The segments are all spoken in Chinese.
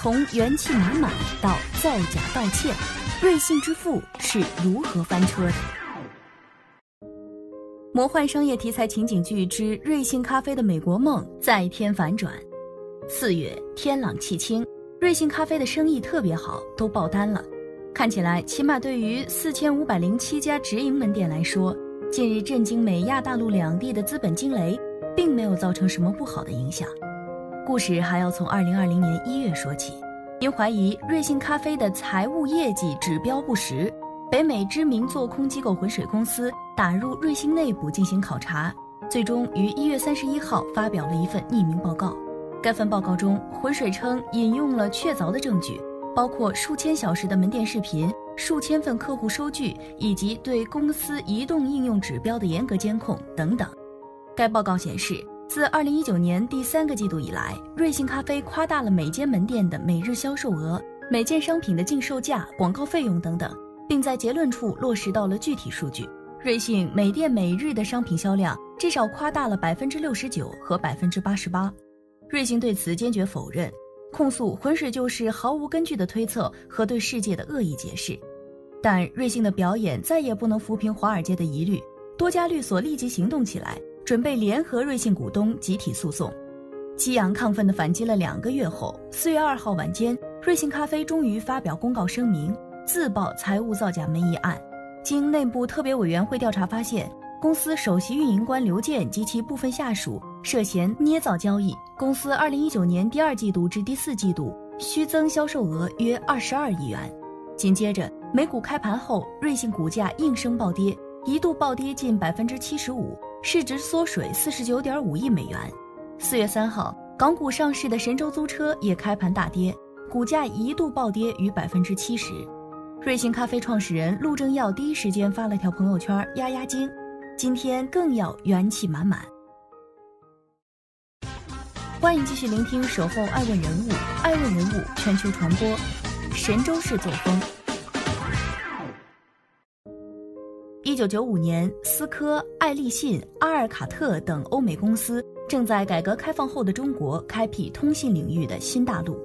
从元气满满到造假道歉。瑞幸之父是如何翻车的？魔幻商业题材情景剧之瑞幸咖啡的美国梦再添反转。四月天朗气清，瑞幸咖啡的生意特别好，都爆单了。看起来，起码对于四千五百零七家直营门店来说，近日震惊美亚大陆两地的资本惊雷，并没有造成什么不好的影响。故事还要从二零二零年一月说起。因怀疑瑞幸咖啡的财务业绩指标不实，北美知名做空机构浑水公司打入瑞幸内部进行考察，最终于一月三十一号发表了一份匿名报告。该份报告中，浑水称引用了确凿的证据，包括数千小时的门店视频、数千份客户收据以及对公司移动应用指标的严格监控等等。该报告显示。自二零一九年第三个季度以来，瑞幸咖啡夸大了每间门店的每日销售额、每件商品的净售价、广告费用等等，并在结论处落实到了具体数据。瑞幸每店每日的商品销量至少夸大了百分之六十九和百分之八十八。瑞幸对此坚决否认，控诉浑水就是毫无根据的推测和对世界的恶意解释。但瑞幸的表演再也不能抚平华尔街的疑虑，多家律所立即行动起来。准备联合瑞幸股东集体诉讼，激昂亢奋地反击了两个月后，四月二号晚间，瑞幸咖啡终于发表公告声明，自曝财务造假门一案。经内部特别委员会调查发现，公司首席运营官刘健及其部分下属涉嫌捏造交易。公司二零一九年第二季度至第四季度虚增销售额约二十二亿元。紧接着，美股开盘后，瑞幸股价应声暴跌，一度暴跌近百分之七十五。市值缩水四十九点五亿美元。四月三号，港股上市的神州租车也开盘大跌，股价一度暴跌逾百分之七十。瑞幸咖啡创始人陆正耀第一时间发了条朋友圈压压惊，今天更要元气满满。欢迎继续聆听《守候爱问人物》，爱问人物全球传播，神州市作风。九九五年，思科、爱立信、阿尔卡特等欧美公司正在改革开放后的中国开辟通信领域的新大陆。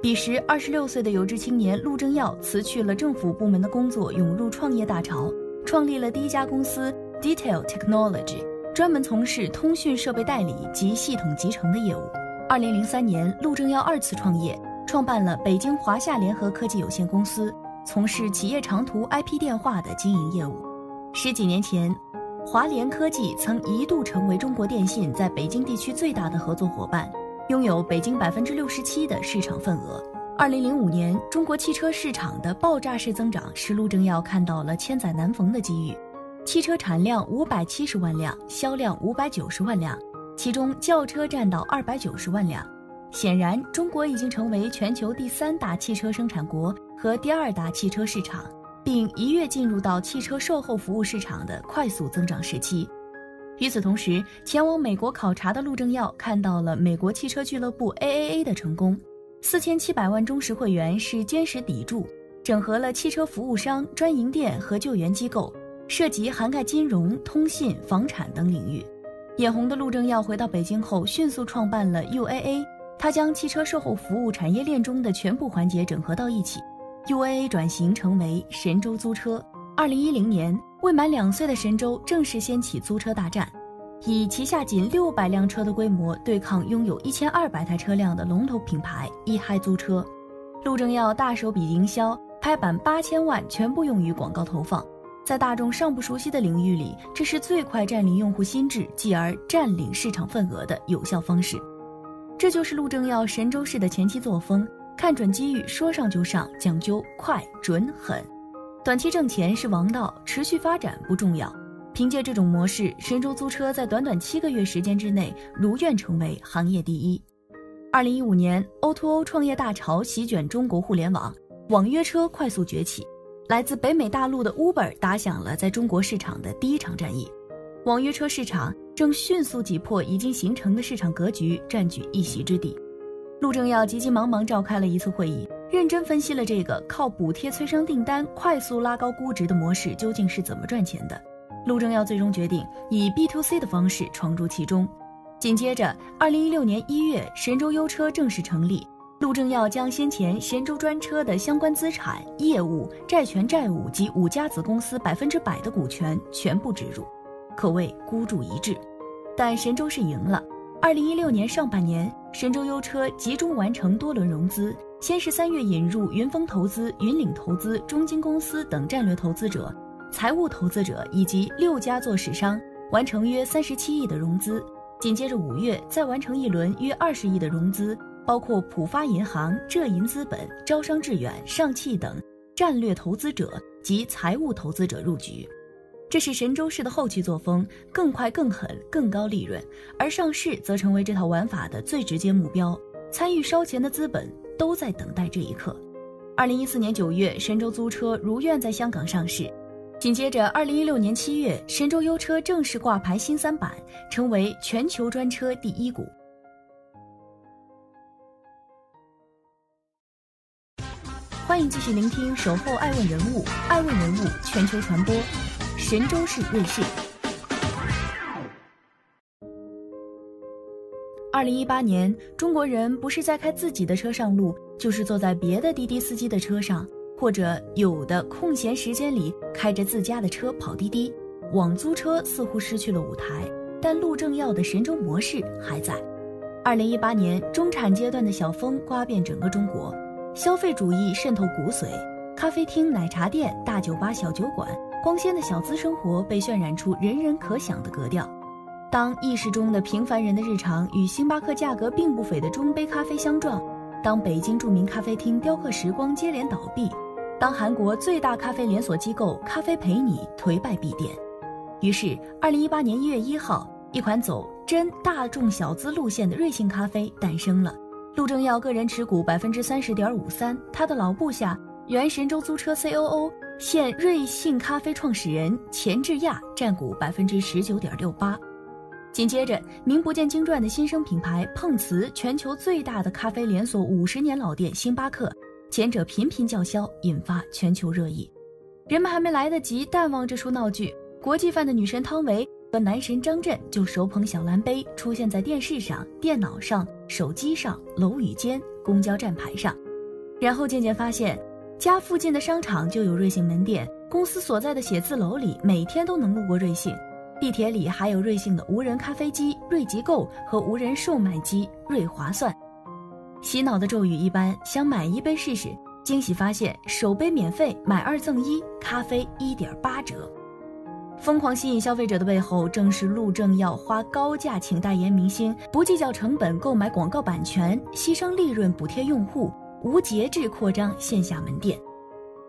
彼时，二十六岁的有志青年陆正耀辞去了政府部门的工作，涌入创业大潮，创立了第一家公司 Detail Technology，专门从事通讯设备代理及系统集成的业务。二零零三年，陆正耀二次创业，创办了北京华夏联合科技有限公司，从事企业长途 IP 电话的经营业务。十几年前，华联科技曾一度成为中国电信在北京地区最大的合作伙伴，拥有北京百分之六十七的市场份额。二零零五年，中国汽车市场的爆炸式增长使陆正耀看到了千载难逢的机遇。汽车产量五百七十万辆，销量五百九十万辆，其中轿车占到二百九十万辆。显然，中国已经成为全球第三大汽车生产国和第二大汽车市场。并一跃进入到汽车售后服务市场的快速增长时期。与此同时，前往美国考察的陆正耀看到了美国汽车俱乐部 AAA 的成功，四千七百万忠实会员是坚实砥柱，整合了汽车服务商、专营店和救援机构，涉及涵盖金融、通信、房产等领域。眼红的陆正耀回到北京后，迅速创办了 UAA，他将汽车售后服务产业链中的全部环节整合到一起。UAA 转型成为神州租车。二零一零年，未满两岁的神州正式掀起租车大战，以旗下仅六百辆车的规模对抗拥有一千二百台车辆的龙头品牌一嗨租车。陆正耀大手笔营销，拍板八千万全部用于广告投放，在大众尚不熟悉的领域里，这是最快占领用户心智，继而占领市场份额的有效方式。这就是陆正耀神州市的前期作风。看准机遇，说上就上，讲究快、准、狠。短期挣钱是王道，持续发展不重要。凭借这种模式，神州租车在短短七个月时间之内，如愿成为行业第一。二零一五年，O to O 创业大潮席卷中国互联网，网约车快速崛起。来自北美大陆的 Uber 打响了在中国市场的第一场战役。网约车市场正迅速挤破已经形成的市场格局，占据一席之地。陆正耀急急忙忙召开了一次会议，认真分析了这个靠补贴催生订单、快速拉高估值的模式究竟是怎么赚钱的。陆正耀最终决定以 B to C 的方式闯入其中。紧接着，二零一六年一月，神州优车正式成立。陆正耀将先前神州专车的相关资产、业务、债权、债务及五家子公司百分之百的股权全部植入，可谓孤注一掷。但神州是赢了。二零一六年上半年，神州优车集中完成多轮融资，先是三月引入云峰投资、云岭投资、中金公司等战略投资者、财务投资者以及六家做市商，完成约三十七亿的融资。紧接着五月，再完成一轮约二十亿的融资，包括浦发银行、浙银资本、招商致远、上汽等战略投资者及财务投资者入局。这是神州市的后期作风，更快、更狠、更高利润；而上市则成为这套玩法的最直接目标。参与烧钱的资本都在等待这一刻。二零一四年九月，神州租车如愿在香港上市。紧接着，二零一六年七月，神州优车正式挂牌新三板，成为全球专车第一股。欢迎继续聆听《守候爱问人物》，爱问人物全球传播，神州市瑞士。二零一八年，中国人不是在开自己的车上路，就是坐在别的滴滴司机的车上。或者有的空闲时间里开着自家的车跑滴滴，网租车似乎失去了舞台，但陆正耀的神州模式还在。二零一八年中产阶段的小风刮遍整个中国，消费主义渗透骨髓，咖啡厅、奶茶店、大酒吧、小酒馆，光鲜的小资生活被渲染出人人可享的格调。当意识中的平凡人的日常与星巴克价格并不菲的中杯咖啡相撞，当北京著名咖啡厅雕刻时光接连倒闭。当韩国最大咖啡连锁机构咖啡陪你颓败闭店，于是，二零一八年一月一号，一款走真大众小资路线的瑞幸咖啡诞生了。陆正耀个人持股百分之三十点五三，他的老部下原神州租车 COO、现瑞幸咖啡创始人钱志亚占股百分之十九点六八。紧接着，名不见经传的新生品牌碰瓷，全球最大的咖啡连锁五十年老店星巴克。前者频频叫嚣，引发全球热议。人们还没来得及淡忘这出闹剧，国际范的女神汤唯和男神张震就手捧小蓝杯出现在电视上、电脑上、手机上、楼宇间、公交站牌上。然后渐渐发现，家附近的商场就有瑞幸门店，公司所在的写字楼里每天都能路过瑞幸，地铁里还有瑞幸的无人咖啡机瑞吉购和无人售卖机瑞划算。洗脑的咒语一般，想买一杯试试，惊喜发现首杯免费，买二赠一，咖啡一点八折。疯狂吸引消费者的背后，正是陆正耀花高价请代言明星，不计较成本购买广告版权，牺牲利润补贴用户，无节制扩张线下门店。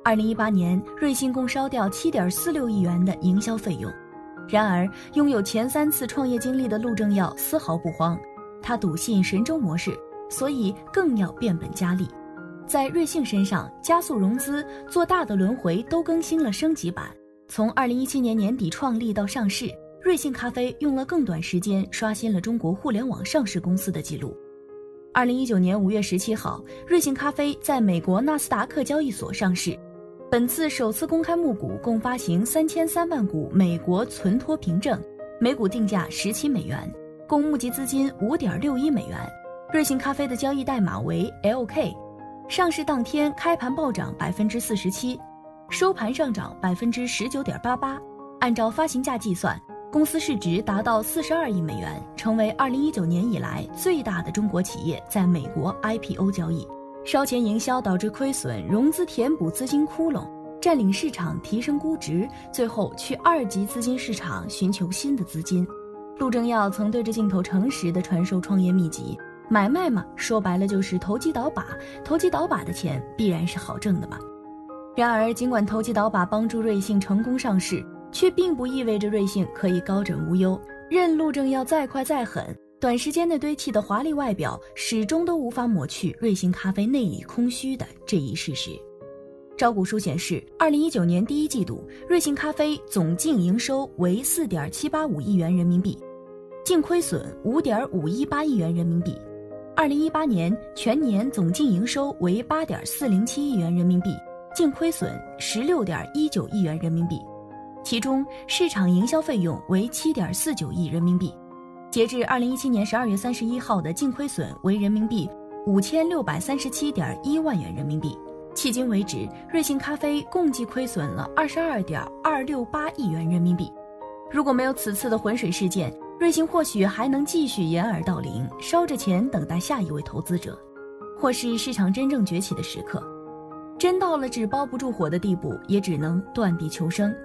二零一八年，瑞幸共烧掉七点四六亿元的营销费用。然而，拥有前三次创业经历的陆正耀丝毫不慌，他笃信神州模式。所以更要变本加厉，在瑞幸身上加速融资、做大的轮回都更新了升级版。从二零一七年年底创立到上市，瑞幸咖啡用了更短时间刷新了中国互联网上市公司的记录。二零一九年五月十七号，瑞幸咖啡在美国纳斯达克交易所上市，本次首次公开募股，共发行三千三万股美国存托凭证，每股定价十七美元，共募集资金五点六一美元。瑞幸咖啡的交易代码为 LK，上市当天开盘暴涨百分之四十七，收盘上涨百分之十九点八八。按照发行价计算，公司市值达到四十二亿美元，成为二零一九年以来最大的中国企业在美国 IPO 交易。烧钱营销导致亏损，融资填补资金窟窿，占领市场提升估值，最后去二级资金市场寻求新的资金。陆正耀曾对着镜头诚实地传授创业秘籍。买卖嘛，说白了就是投机倒把，投机倒把的钱必然是好挣的嘛。然而，尽管投机倒把帮助瑞幸成功上市，却并不意味着瑞幸可以高枕无忧。任陆正耀再快再狠，短时间内堆砌的华丽外表，始终都无法抹去瑞幸咖啡内里空虚的这一事实。招股书显示，二零一九年第一季度，瑞幸咖啡总净营收为四点七八五亿元人民币，净亏损五点五一八亿元人民币。二零一八年全年总净营收为八点四零七亿元人民币，净亏损十六点一九亿元人民币，其中市场营销费用为七点四九亿人民币。截至二零一七年十二月三十一号的净亏损为人民币五千六百三十七点一万元人民币。迄今为止，瑞幸咖啡共计亏损了二十二点二六八亿元人民币。如果没有此次的浑水事件，瑞幸或许还能继续掩耳盗铃，烧着钱等待下一位投资者，或是市场真正崛起的时刻。真到了纸包不住火的地步，也只能断臂求生。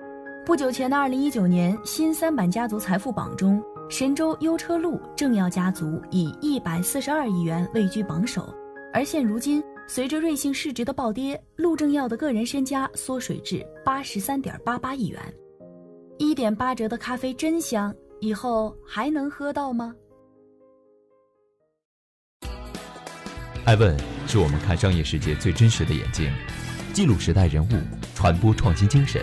不久前的二零一九年新三板家族财富榜中，神州优车路政要家族以一百四十二亿元位居榜首，而现如今。随着瑞幸市值的暴跌，陆正耀的个人身家缩水至八十三点八八亿元。一点八折的咖啡真香，以后还能喝到吗？爱问是我们看商业世界最真实的眼睛，记录时代人物，传播创新精神，